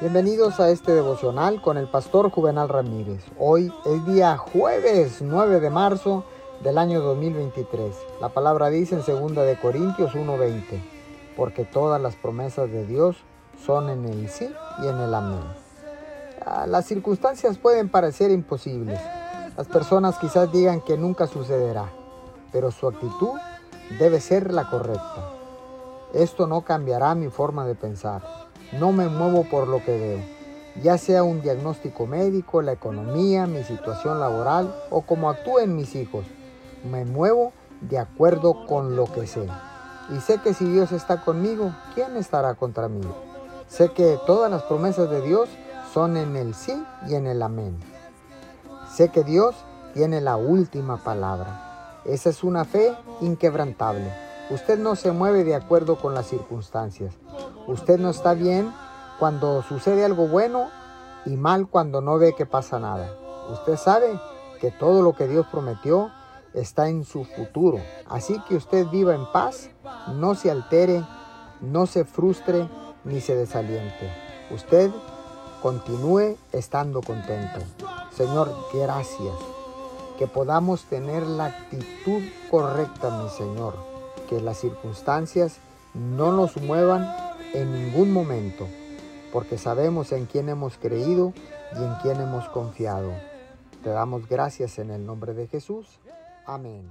Bienvenidos a este devocional con el pastor Juvenal Ramírez. Hoy es día jueves 9 de marzo del año 2023. La palabra dice en 2 de Corintios 1:20, porque todas las promesas de Dios son en el sí y en el amén. Ah, las circunstancias pueden parecer imposibles. Las personas quizás digan que nunca sucederá, pero su actitud debe ser la correcta. Esto no cambiará mi forma de pensar. No me muevo por lo que veo, ya sea un diagnóstico médico, la economía, mi situación laboral o cómo actúen mis hijos. Me muevo de acuerdo con lo que sé. Y sé que si Dios está conmigo, ¿quién estará contra mí? Sé que todas las promesas de Dios son en el sí y en el amén. Sé que Dios tiene la última palabra. Esa es una fe inquebrantable. Usted no se mueve de acuerdo con las circunstancias. Usted no está bien cuando sucede algo bueno y mal cuando no ve que pasa nada. Usted sabe que todo lo que Dios prometió está en su futuro. Así que usted viva en paz, no se altere, no se frustre ni se desaliente. Usted continúe estando contento. Señor, gracias. Que podamos tener la actitud correcta, mi Señor. Que las circunstancias no nos muevan en ningún momento, porque sabemos en quién hemos creído y en quién hemos confiado. Te damos gracias en el nombre de Jesús. Amén.